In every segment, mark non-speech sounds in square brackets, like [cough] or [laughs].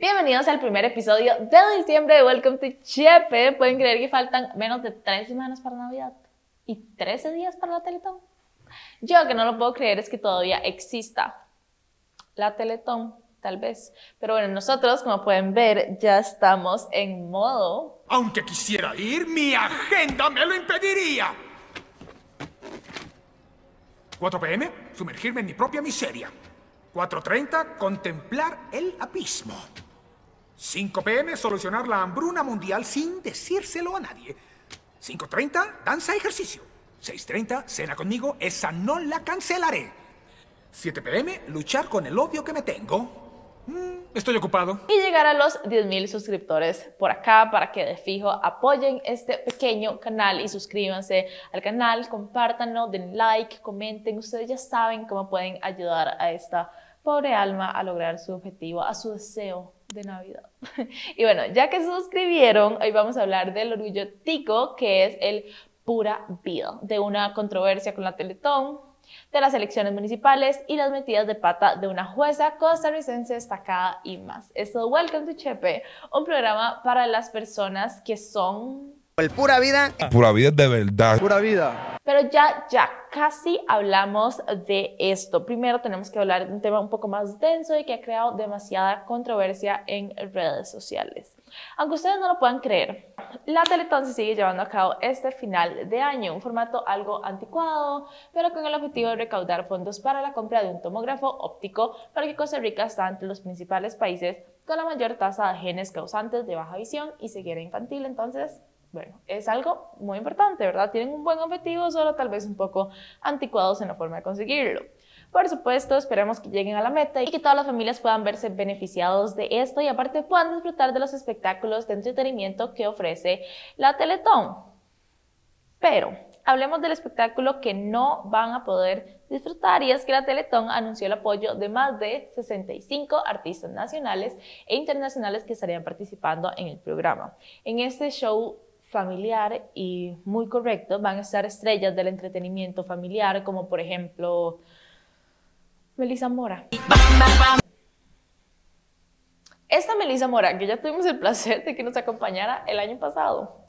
Bienvenidos al primer episodio de diciembre de Welcome to Chepe. Pueden creer que faltan menos de tres semanas para Navidad y 13 días para la Teletón. Yo que no lo puedo creer es que todavía exista la Teletón, tal vez. Pero bueno, nosotros, como pueden ver, ya estamos en modo. Aunque quisiera ir, mi agenda me lo impediría. 4 pm, sumergirme en mi propia miseria. 4.30, contemplar el abismo. 5 pm, solucionar la hambruna mundial sin decírselo a nadie. 5.30, danza ejercicio. 6.30, cena conmigo, esa no la cancelaré. 7 pm, luchar con el odio que me tengo. Mm, estoy ocupado. Y llegar a los 10.000 suscriptores por acá para que de fijo apoyen este pequeño canal y suscríbanse al canal, compártanlo, den like, comenten. Ustedes ya saben cómo pueden ayudar a esta pobre alma a lograr su objetivo, a su deseo de Navidad. [laughs] Y bueno, ya que se suscribieron, hoy vamos a hablar del orgullo tico, que es el pura vida, de una controversia con la Teletón, de las elecciones municipales y las metidas de pata de una jueza costarricense destacada y más. Esto es Welcome to Chepe, un programa para las personas que son... El pura vida. Pura vida de verdad. Pura vida. Pero ya, ya, casi hablamos de esto. Primero tenemos que hablar de un tema un poco más denso y que ha creado demasiada controversia en redes sociales. Aunque ustedes no lo puedan creer, la Teletón se sigue llevando a cabo este final de año, un formato algo anticuado, pero con el objetivo de recaudar fondos para la compra de un tomógrafo óptico para que Costa Rica está entre los principales países con la mayor tasa de genes causantes de baja visión y ceguera infantil. Entonces, bueno, es algo muy importante, ¿verdad? Tienen un buen objetivo, solo tal vez un poco anticuados en la forma de conseguirlo. Por supuesto, esperemos que lleguen a la meta y que todas las familias puedan verse beneficiados de esto y aparte puedan disfrutar de los espectáculos de entretenimiento que ofrece la Teletón. Pero hablemos del espectáculo que no van a poder disfrutar y es que la Teletón anunció el apoyo de más de 65 artistas nacionales e internacionales que estarían participando en el programa. En este show familiar y muy correcto van a estar estrellas del entretenimiento familiar como por ejemplo Melissa Mora. Esta Melissa Mora, que ya tuvimos el placer de que nos acompañara el año pasado.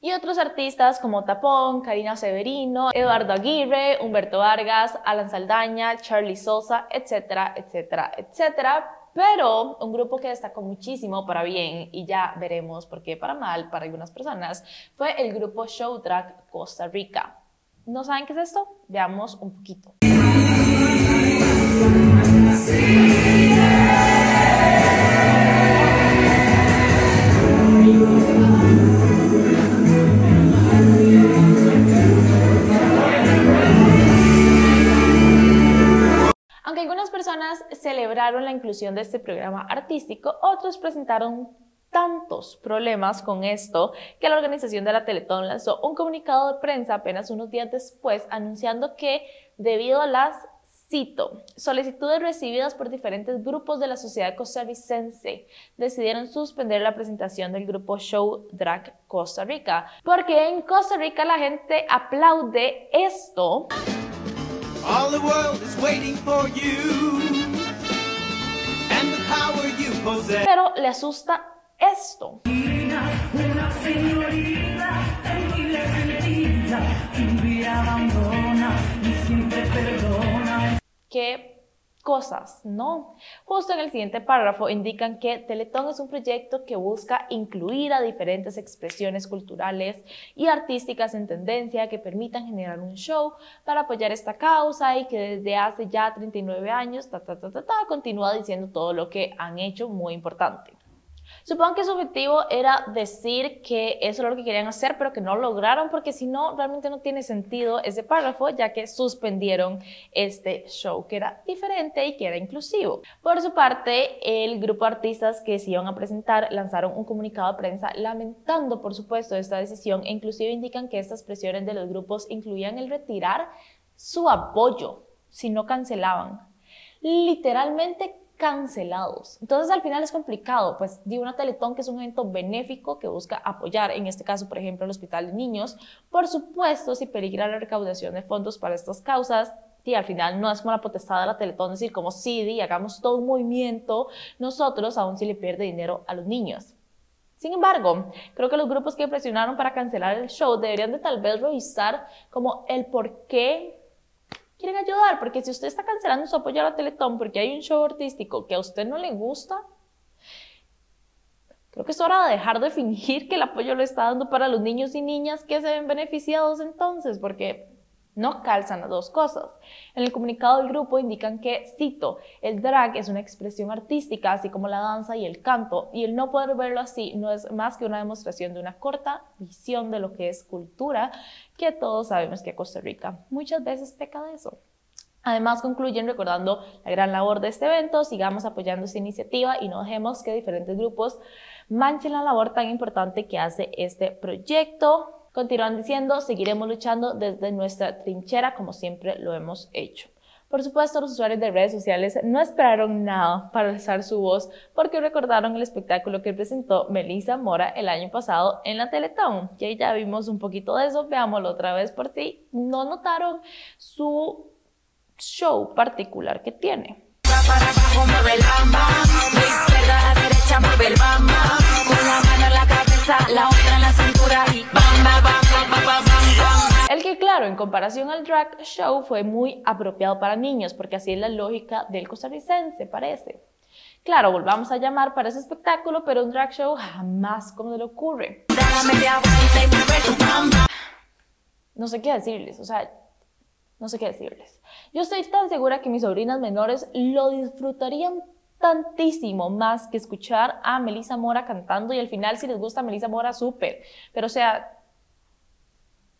y... otros artistas como Tapón, Karina Severino, Eduardo Aguirre, Humberto Vargas, Alan Saldaña, Charlie Sosa, etcétera, etcétera, etcétera. Pero un grupo que destacó muchísimo para bien, y ya veremos por qué para mal para algunas personas, fue el grupo Show Track Costa Rica. ¿No saben qué es esto? Veamos un poquito. Personas celebraron la inclusión de este programa artístico, otros presentaron tantos problemas con esto que la organización de la Teletón lanzó un comunicado de prensa apenas unos días después anunciando que debido a las cito, solicitudes recibidas por diferentes grupos de la sociedad costarricense, decidieron suspender la presentación del grupo Show Drag Costa Rica, porque en Costa Rica la gente aplaude esto. All the world is waiting for you. And the power you possess. Pero le asusta esto. Una señorita, señorita, un día abandona y siempre perdona. Que cosas, ¿no? Justo en el siguiente párrafo indican que Teletón es un proyecto que busca incluir a diferentes expresiones culturales y artísticas en tendencia que permitan generar un show para apoyar esta causa y que desde hace ya 39 años, ta, ta, ta, ta, ta continúa diciendo todo lo que han hecho muy importante. Supongo que su objetivo era decir que eso era lo que querían hacer, pero que no lograron, porque si no, realmente no tiene sentido ese párrafo, ya que suspendieron este show, que era diferente y que era inclusivo. Por su parte, el grupo de artistas que se iban a presentar lanzaron un comunicado de prensa lamentando, por supuesto, esta decisión e inclusive indican que estas presiones de los grupos incluían el retirar su apoyo si no cancelaban. Literalmente cancelados. Entonces al final es complicado, pues di una Teletón que es un evento benéfico que busca apoyar, en este caso por ejemplo el Hospital de Niños, por supuesto si peligra la recaudación de fondos para estas causas, y al final no es como la potestad de la Teletón decir como sí, di, hagamos todo un movimiento, nosotros aún si le pierde dinero a los niños. Sin embargo, creo que los grupos que presionaron para cancelar el show deberían de tal vez revisar como el por qué quieren ayudar, porque si usted está cancelando su apoyo a la Teletón porque hay un show artístico que a usted no le gusta, creo que es hora de dejar de fingir que el apoyo lo está dando para los niños y niñas que se ven beneficiados entonces, porque no calzan las dos cosas. En el comunicado del grupo indican que, cito, el drag es una expresión artística, así como la danza y el canto, y el no poder verlo así no es más que una demostración de una corta visión de lo que es cultura, que todos sabemos que Costa Rica muchas veces peca de eso. Además, concluyen recordando la gran labor de este evento, sigamos apoyando esta iniciativa y no dejemos que diferentes grupos manchen la labor tan importante que hace este proyecto. Continúan diciendo, seguiremos luchando desde nuestra trinchera como siempre lo hemos hecho. Por supuesto, los usuarios de redes sociales no esperaron nada para alzar su voz porque recordaron el espectáculo que presentó Melissa Mora el año pasado en la Teletón. Y ya vimos un poquito de eso, veámoslo otra vez por si no notaron su show particular que tiene. Claro, en comparación al drag show fue muy apropiado para niños, porque así es la lógica del costarricense, parece. Claro, volvamos a llamar para ese espectáculo, pero un drag show jamás como se le ocurre. No sé qué decirles, o sea, no sé qué decirles. Yo estoy tan segura que mis sobrinas menores lo disfrutarían tantísimo más que escuchar a Melissa Mora cantando y al final si les gusta Melissa Mora, súper. Pero o sea,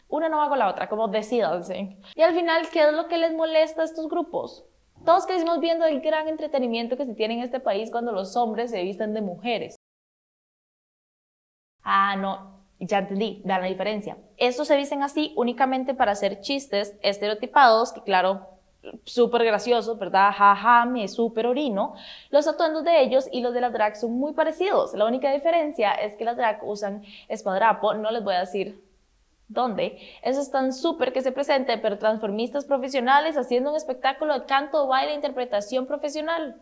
una no va con la otra, como decidanse. Y al final, ¿qué es lo que les molesta a estos grupos? Todos crecimos viendo el gran entretenimiento que se tiene en este país cuando los hombres se visten de mujeres. Ah, no, ya entendí, vean la diferencia. Estos se visten así únicamente para hacer chistes estereotipados, que claro, súper graciosos, ¿verdad? Jaja, me súper orino. Los atuendos de ellos y los de las drag son muy parecidos. La única diferencia es que las drag usan espadrapo, no les voy a decir dónde. Eso es tan súper que se presente, pero transformistas profesionales haciendo un espectáculo de canto, baile, interpretación profesional.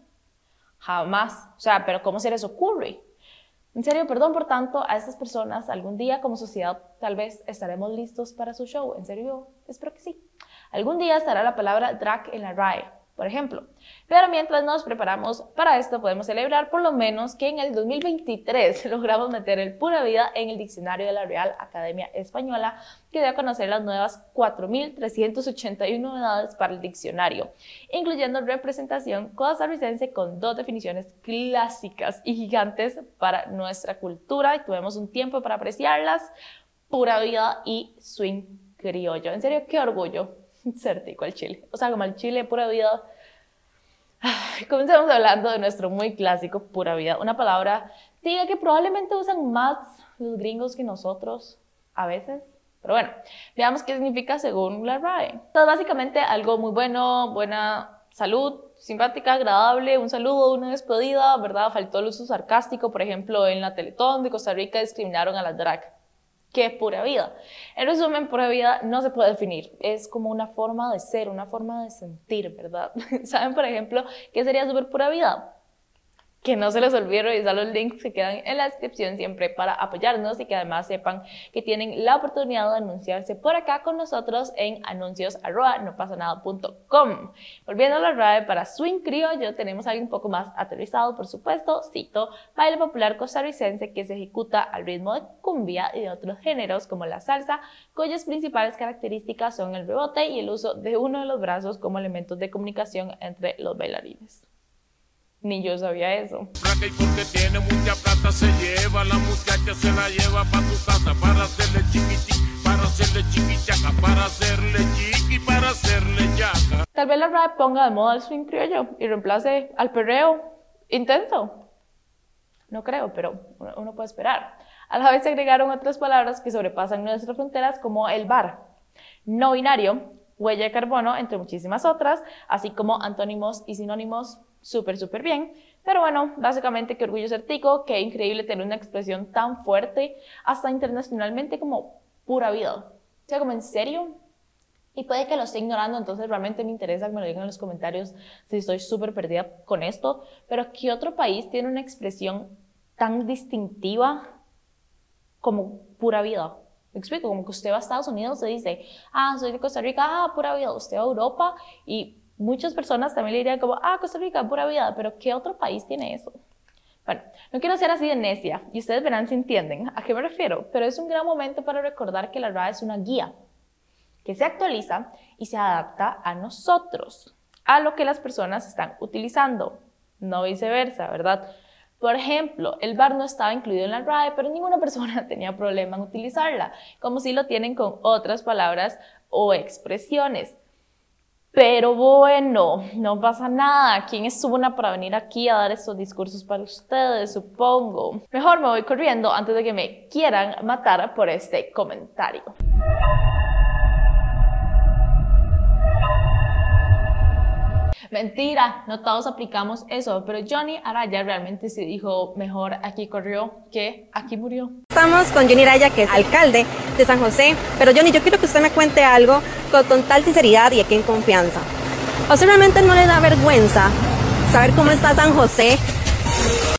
Jamás. O sea, pero ¿cómo se les ocurre? En serio, perdón por tanto a estas personas. Algún día como sociedad tal vez estaremos listos para su show. En serio, espero que sí. Algún día estará la palabra drag en la RAE, por ejemplo. Pero mientras nos preparamos para esto, podemos celebrar por lo menos que en el 2023 [laughs] logramos meter el pura vida en el diccionario de la Real Academia Española, que dio a conocer las nuevas 4.381 novedades para el diccionario, incluyendo representación costarricense con dos definiciones clásicas y gigantes para nuestra cultura, y tuvimos un tiempo para apreciarlas, pura vida y swing criollo. En serio, qué orgullo ser tico al chile. O sea, como el chile pura vida. Comencemos hablando de nuestro muy clásico pura vida. Una palabra, diga que probablemente usan más los gringos que nosotros a veces. Pero bueno, veamos qué significa según la RAE. Entonces, básicamente algo muy bueno, buena salud, simpática, agradable, un saludo, una despedida, ¿verdad? Faltó el uso sarcástico, por ejemplo, en la Teletón de Costa Rica discriminaron a las drag ¿Qué es pura vida? En resumen, pura vida no se puede definir. Es como una forma de ser, una forma de sentir, ¿verdad? [laughs] ¿Saben, por ejemplo, qué sería super pura vida? Que no se les olvide revisar los links que quedan en la descripción siempre para apoyarnos y que además sepan que tienen la oportunidad de anunciarse por acá con nosotros en anuncios. Volviendo a la RAE para Swing Criollo, tenemos algo un poco más aterrizado, por supuesto, cito, baile popular costarricense que se ejecuta al ritmo de cumbia y de otros géneros como la salsa, cuyas principales características son el rebote y el uso de uno de los brazos como elementos de comunicación entre los bailarines. Ni yo sabía eso. Y porque tiene mucha plata se lleva, la muchacha se la lleva para su casa para hacerle chiquiti, para hacerle chiquichaca, para hacerle chiqui, para hacerle yaca. Tal vez la rap ponga de moda el swing criollo y reemplace al perreo intenso. No creo, pero uno puede esperar. A la vez se agregaron otras palabras que sobrepasan nuestras fronteras como el bar, no binario, huella de carbono, entre muchísimas otras, así como antónimos y sinónimos súper, súper bien. Pero bueno, básicamente qué orgullo ser tico, qué increíble tener una expresión tan fuerte, hasta internacionalmente como pura vida. O sea, como en serio, Y puede que lo esté ignorando, entonces realmente me interesa que me lo digan en los comentarios si estoy súper perdida con esto. Pero ¿qué otro país tiene una expresión tan distintiva como pura vida? Me explico, como que usted va a Estados Unidos y dice, ah, soy de Costa Rica, ah, pura vida. Usted va a Europa y muchas personas también le dirían como, ah, Costa Rica, pura vida. Pero ¿qué otro país tiene eso? Bueno, no quiero ser así de necia y ustedes verán si entienden a qué me refiero, pero es un gran momento para recordar que la RAE es una guía que se actualiza y se adapta a nosotros, a lo que las personas están utilizando, no viceversa, ¿verdad? Por ejemplo, el bar no estaba incluido en la RAE, pero ninguna persona [laughs] tenía problema en utilizarla, como si lo tienen con otras palabras o expresiones. Pero bueno, no pasa nada. ¿Quién es una para venir aquí a dar estos discursos para ustedes, supongo? Mejor me voy corriendo antes de que me quieran matar por este comentario. Mentira, no todos aplicamos eso, pero Johnny Araya realmente sí dijo mejor aquí corrió que aquí murió. Estamos con Johnny Araya, que es alcalde de San José, pero Johnny, yo quiero que usted me cuente algo con total sinceridad y aquí en confianza. ¿A usted realmente no le da vergüenza saber cómo está San José?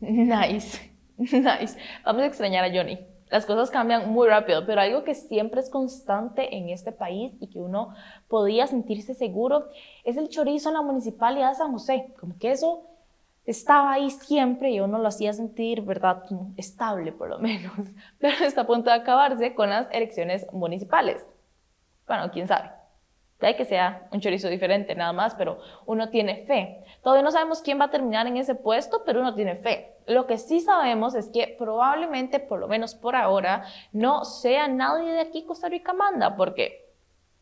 [laughs] Nice, [laughs] nice. Vamos a extrañar a Johnny las cosas cambian muy rápido, pero algo que siempre es constante en este país y que uno podía sentirse seguro es el chorizo en la municipalidad de San José. Como que eso estaba ahí siempre y uno lo hacía sentir, ¿verdad?, estable por lo menos. [laughs] Pero está a punto de acabarse con las elecciones municipales. Bueno, quién sabe. Puede que sea un chorizo diferente nada más, pero uno tiene fe. Todavía no sabemos quién va a terminar en ese puesto, pero uno tiene fe. Lo que sí sabemos es que probablemente, por lo menos por ahora, no sea nadie de aquí Costa Rica manda, porque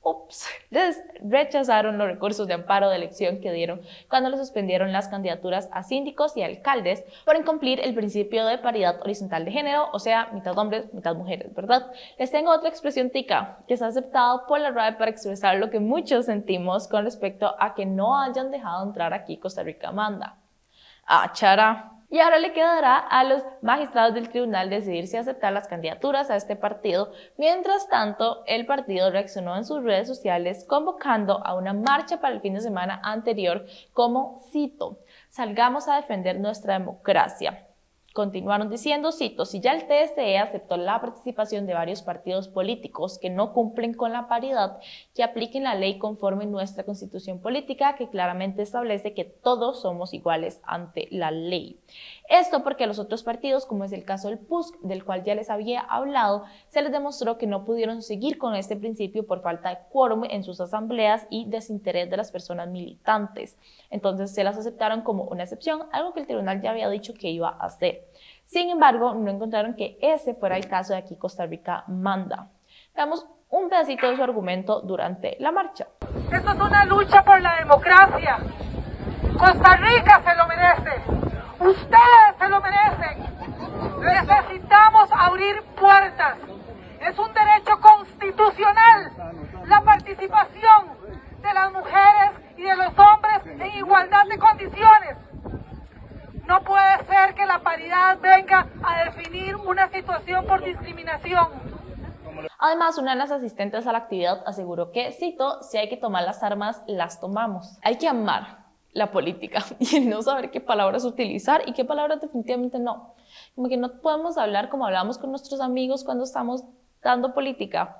ups, les rechazaron los recursos de amparo de elección que dieron cuando le suspendieron las candidaturas a síndicos y alcaldes por incumplir el principio de paridad horizontal de género, o sea, mitad hombres, mitad mujeres, ¿verdad? Les tengo otra expresión tica que ha aceptado por la RAE para expresar lo que muchos sentimos con respecto a que no hayan dejado entrar aquí Costa Rica manda. Ah, chara. Y ahora le quedará a los magistrados del tribunal decidir si aceptar las candidaturas a este partido. Mientras tanto, el partido reaccionó en sus redes sociales convocando a una marcha para el fin de semana anterior como cito, salgamos a defender nuestra democracia. Continuaron diciendo, cito, si ya el TSE aceptó la participación de varios partidos políticos que no cumplen con la paridad, que apliquen la ley conforme nuestra constitución política que claramente establece que todos somos iguales ante la ley. Esto porque a los otros partidos, como es el caso del PUSC, del cual ya les había hablado, se les demostró que no pudieron seguir con este principio por falta de quórum en sus asambleas y desinterés de las personas militantes. Entonces se las aceptaron como una excepción, algo que el tribunal ya había dicho que iba a hacer. Sin embargo, no encontraron que ese fuera el caso de aquí Costa Rica manda. Veamos un pedacito de su argumento durante la marcha. Esto es una lucha por la democracia. Costa Rica se lo merece. Ustedes se lo merecen. Necesitamos abrir puertas. Es un derecho constitucional la participación de las mujeres y de los hombres en igualdad de condiciones. No puede ser que la paridad venga a definir una situación por discriminación. Además, una de las asistentes a la actividad aseguró que, cito, si hay que tomar las armas, las tomamos. Hay que amar, la política [laughs] y no saber qué palabras utilizar y qué palabras definitivamente no. Como que no podemos hablar como hablamos con nuestros amigos cuando estamos dando política.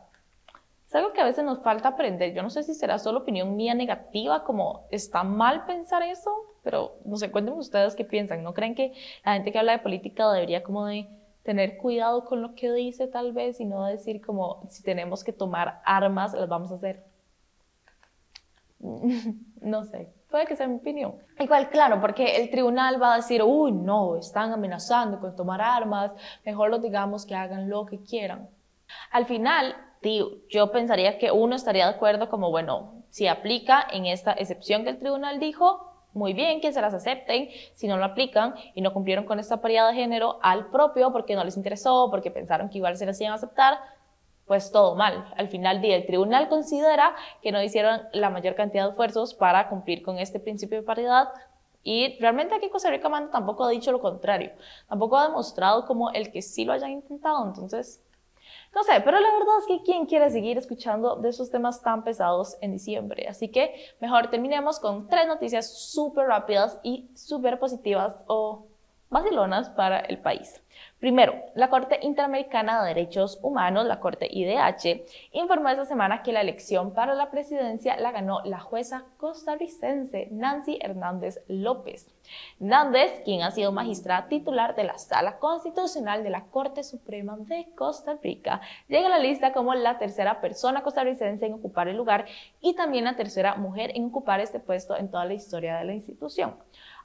Es algo que a veces nos falta aprender. Yo no sé si será solo opinión mía negativa, como está mal pensar eso, pero no sé, cuéntenme ustedes qué piensan. ¿No creen que la gente que habla de política debería como de tener cuidado con lo que dice tal vez y no decir como si tenemos que tomar armas, las vamos a hacer? [laughs] no sé. Puede que sea mi opinión. Igual, claro, porque el tribunal va a decir, uy, no, están amenazando con tomar armas, mejor los digamos que hagan lo que quieran. Al final, tío, yo pensaría que uno estaría de acuerdo como, bueno, si aplica en esta excepción que el tribunal dijo, muy bien que se las acepten, si no lo aplican y no cumplieron con esta paridad de género al propio porque no les interesó, porque pensaron que igual se las iban a aceptar, pues todo mal. Al final día, el tribunal considera que no hicieron la mayor cantidad de esfuerzos para cumplir con este principio de paridad y realmente aquí Costa Rica Manda tampoco ha dicho lo contrario. Tampoco ha demostrado como el que sí lo hayan intentado. Entonces, No sé, pero la verdad es que ¿quién quiere seguir escuchando de esos temas tan pesados en diciembre? Así que mejor terminemos con tres noticias súper rápidas y súper positivas o vacilonas para el país. Primero, la Corte Interamericana de Derechos Humanos, la Corte IDH, informó esta semana que la elección para la presidencia la ganó la jueza costarricense Nancy Hernández López. Nández, quien ha sido magistrada titular de la Sala Constitucional de la Corte Suprema de Costa Rica, llega a la lista como la tercera persona costarricense en ocupar el lugar y también la tercera mujer en ocupar este puesto en toda la historia de la institución.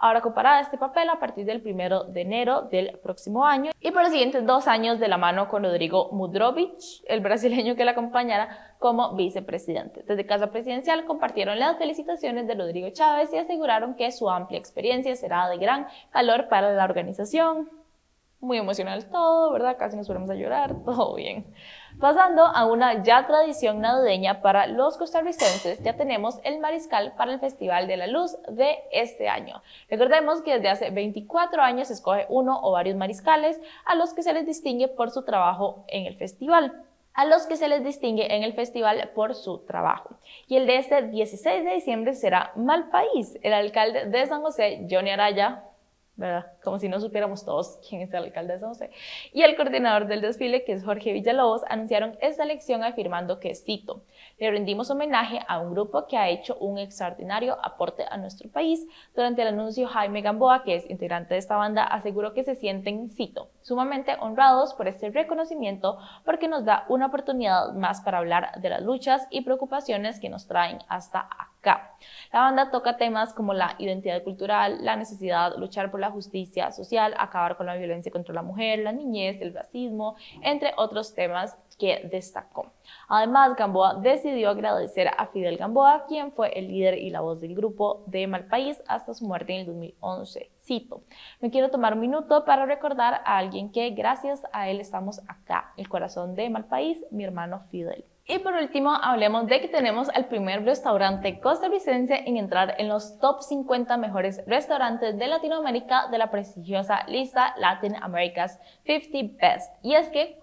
Ahora ocupará este papel a partir del primero de enero del próximo año y por los siguientes dos años de la mano con Rodrigo Mudrovich, el brasileño que la acompañará como vicepresidente. Desde Casa Presidencial compartieron las felicitaciones de Rodrigo Chávez y aseguraron que su amplia experiencia será de gran valor para la organización. Muy emocional todo, ¿verdad? Casi nos fuéramos a llorar, [laughs] todo bien. Pasando a una ya tradición navideña para los costarricenses, ya tenemos el mariscal para el Festival de la Luz de este año. Recordemos que desde hace 24 años se escoge uno o varios mariscales a los que se les distingue por su trabajo en el festival a los que se les distingue en el festival por su trabajo. Y el de este 16 de diciembre será Malpaís. El alcalde de San José, Johnny Araya, ¿verdad? Como si no supiéramos todos quién es el alcalde de San José. Y el coordinador del desfile, que es Jorge Villalobos, anunciaron esta elección afirmando que, cito, le rendimos homenaje a un grupo que ha hecho un extraordinario aporte a nuestro país. Durante el anuncio, Jaime Gamboa, que es integrante de esta banda, aseguró que se sienten, cito, sumamente honrados por este reconocimiento porque nos da una oportunidad más para hablar de las luchas y preocupaciones que nos traen hasta acá. La banda toca temas como la identidad cultural, la necesidad luchar por la justicia social, acabar con la violencia contra la mujer, la niñez, el racismo, entre otros temas que destacó. Además, Gamboa decidió agradecer a Fidel Gamboa, quien fue el líder y la voz del grupo de Malpaís hasta su muerte en el 2011. Cito, me quiero tomar un minuto para recordar a alguien que gracias a él estamos acá, el corazón de Malpaís, mi hermano Fidel. Y por último, hablemos de que tenemos el primer restaurante costarricense en entrar en los top 50 mejores restaurantes de Latinoamérica de la prestigiosa lista Latin America's 50 Best. Y es que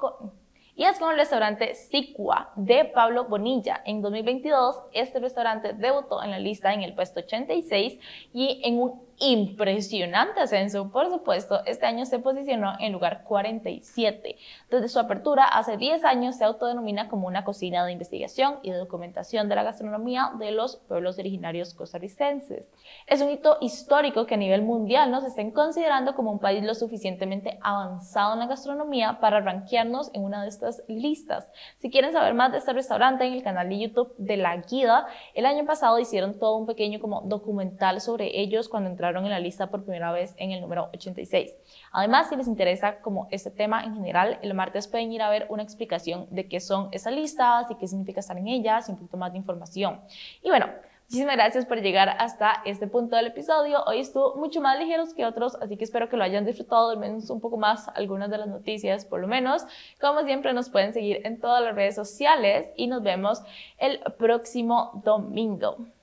y es con el restaurante Sicua de Pablo Bonilla. En 2022, este restaurante debutó en la lista en el puesto 86 y en un impresionante ascenso, por supuesto, este año se posicionó en lugar 47. Desde su apertura hace 10 años se autodenomina como una cocina de investigación y de documentación de la gastronomía de los pueblos originarios costarricenses. Es un hito histórico que a nivel mundial nos estén considerando como un país lo suficientemente avanzado en la gastronomía para rankearnos en una de estas listas. Si quieren saber más de este restaurante en el canal de YouTube de La Guida, el año pasado hicieron todo un pequeño como documental sobre ellos cuando entraron en la lista por primera vez en el número 86. Además, si les interesa como este tema en general, el martes pueden ir a ver una explicación de qué son esas listas y qué significa estar en ellas y un poquito más de información. Y bueno, Muchísimas gracias por llegar hasta este punto del episodio. Hoy estuvo mucho más ligeros que otros, así que espero que lo hayan disfrutado, al menos un poco más algunas de las noticias, por lo menos. Como siempre, nos pueden seguir en todas las redes sociales y nos vemos el próximo domingo.